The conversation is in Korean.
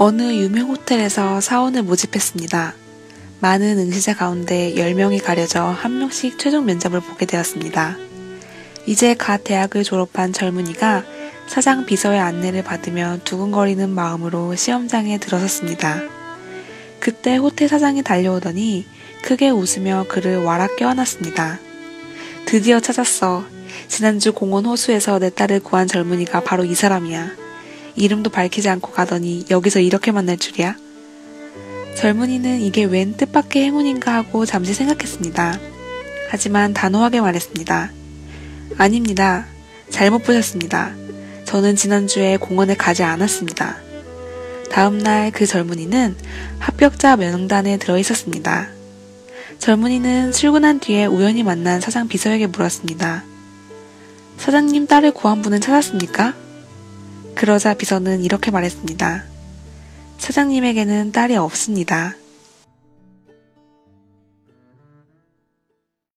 어느 유명 호텔에서 사원을 모집했습니다. 많은 응시자 가운데 10명이 가려져 한 명씩 최종 면접을 보게 되었습니다. 이제 갓 대학을 졸업한 젊은이가 사장 비서의 안내를 받으며 두근거리는 마음으로 시험장에 들어섰습니다. 그때 호텔 사장이 달려오더니 크게 웃으며 그를 와락 껴안았습니다. 드디어 찾았어. 지난주 공원 호수에서 내 딸을 구한 젊은이가 바로 이 사람이야. 이름도 밝히지 않고 가더니 여기서 이렇게 만날 줄이야? 젊은이는 이게 웬 뜻밖의 행운인가 하고 잠시 생각했습니다. 하지만 단호하게 말했습니다. 아닙니다. 잘못 보셨습니다. 저는 지난주에 공원에 가지 않았습니다. 다음날 그 젊은이는 합격자 명단에 들어 있었습니다. 젊은이는 출근한 뒤에 우연히 만난 사장 비서에게 물었습니다. 사장님 딸을 구한 분은 찾았습니까? 그러자 비서는 이렇게 말했습니다. 사장님에게는 딸이 없습니다.